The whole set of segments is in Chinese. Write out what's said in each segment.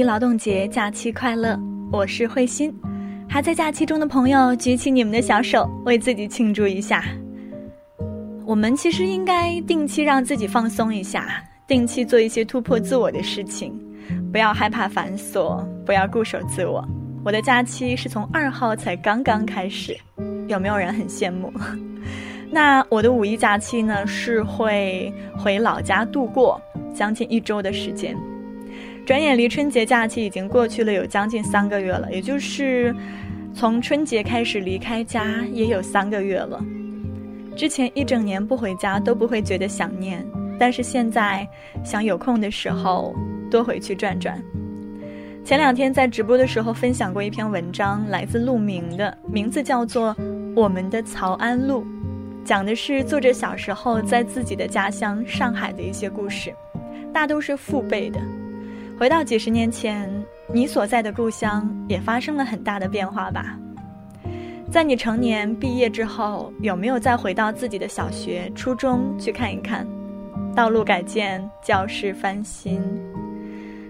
一劳动节假期快乐！我是慧心，还在假期中的朋友举起你们的小手，为自己庆祝一下。我们其实应该定期让自己放松一下，定期做一些突破自我的事情，不要害怕繁琐，不要固守自我。我的假期是从二号才刚刚开始，有没有人很羡慕？那我的五一假期呢？是会回老家度过将近一周的时间。转眼离春节假期已经过去了有将近三个月了，也就是从春节开始离开家也有三个月了。之前一整年不回家都不会觉得想念，但是现在想有空的时候多回去转转。前两天在直播的时候分享过一篇文章，来自陆明的，名字叫做《我们的曹安路》，讲的是作者小时候在自己的家乡上海的一些故事，大都是父辈的。回到几十年前，你所在的故乡也发生了很大的变化吧？在你成年毕业之后，有没有再回到自己的小学、初中去看一看？道路改建，教室翻新。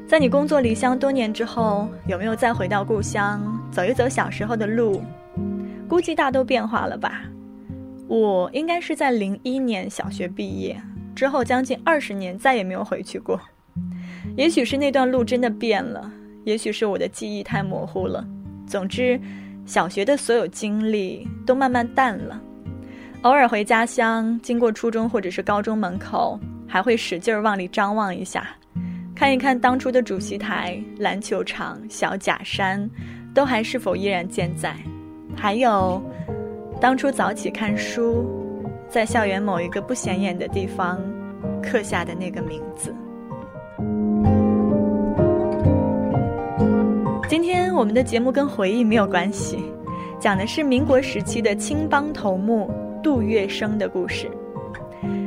在你工作离乡多年之后，有没有再回到故乡走一走小时候的路？估计大都变化了吧。我应该是在零一年小学毕业之后，将近二十年再也没有回去过。也许是那段路真的变了，也许是我的记忆太模糊了。总之，小学的所有经历都慢慢淡了。偶尔回家乡，经过初中或者是高中门口，还会使劲儿往里张望一下。看一看当初的主席台、篮球场、小假山，都还是否依然健在？还有，当初早起看书，在校园某一个不显眼的地方刻下的那个名字。今天我们的节目跟回忆没有关系，讲的是民国时期的青帮头目杜月笙的故事。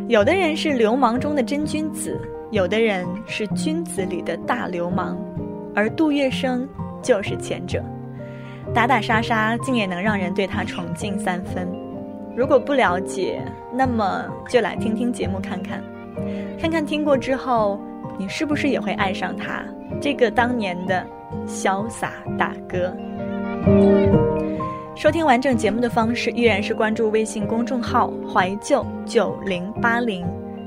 有的人是流氓中的真君子。有的人是君子里的大流氓，而杜月笙就是前者，打打杀杀竟也能让人对他崇敬三分。如果不了解，那么就来听听节目看看，看看听过之后，你是不是也会爱上他这个当年的潇洒大哥？收听完整节目的方式依然是关注微信公众号“怀旧九零八零”。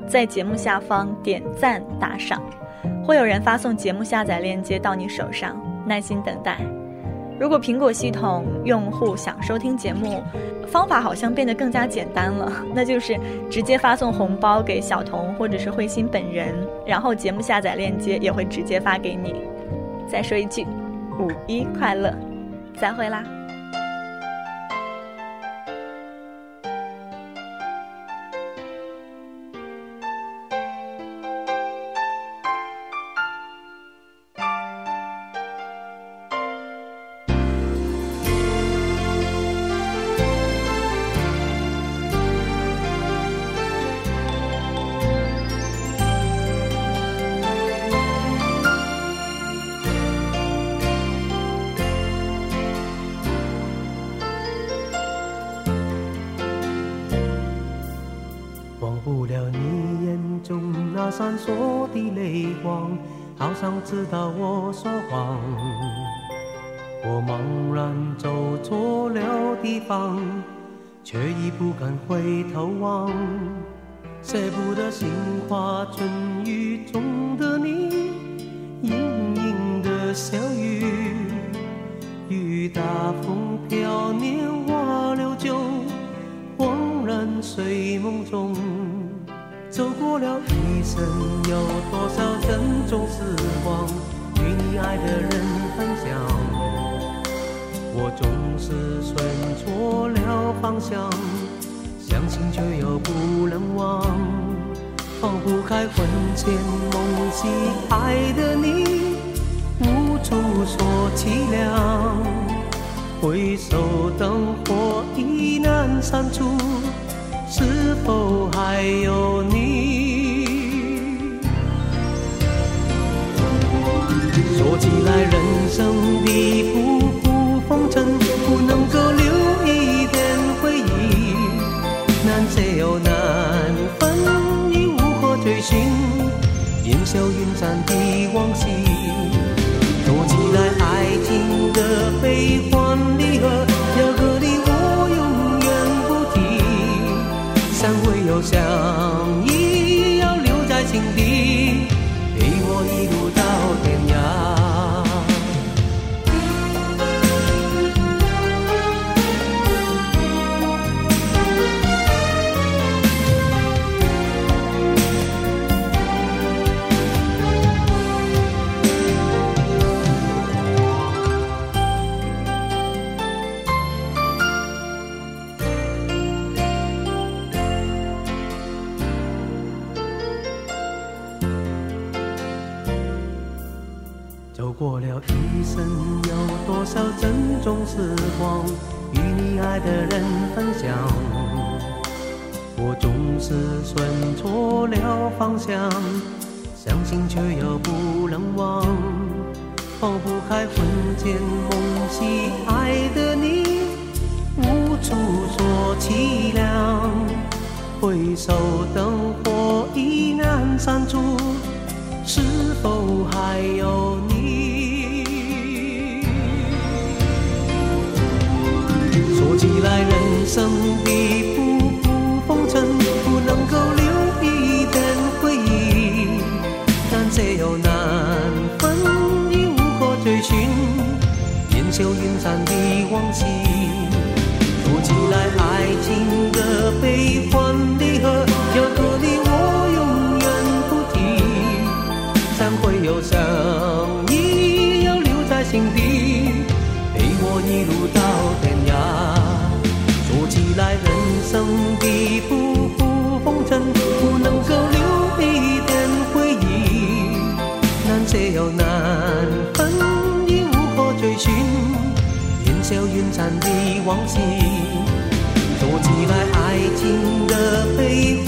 在节目下方点赞打赏，会有人发送节目下载链接到你手上，耐心等待。如果苹果系统用户想收听节目，方法好像变得更加简单了，那就是直接发送红包给小童或者是慧心本人，然后节目下载链接也会直接发给你。再说一句，五一快乐，再会啦。闪烁的泪光，好像知道我说谎。我茫然走错了地方，却已不敢回头望。舍不得杏花春雨中的你，盈盈的小雨，雨打风飘，年华流久，恍然睡梦中。走过了一生，有多少珍重时光与你爱的人分享？我总是选错了方向，相信却又不能忘，放不开魂牵梦系爱的你，无处说凄凉。回首灯火已难删除。是否还有消云散的往昔说起来爱情的悲欢离合有个你我永远不提相偎又相依要留在心底陪我一路想。我总是选错了方向，相信却又不能忘，放不开魂牵梦系爱的你，无处说凄凉。回首灯火已难删除，是否还有生的不不风尘，不能够留一点回忆，但这又难分，已无可追寻，烟消云散的往事。山的往昔躲起来爱情的悲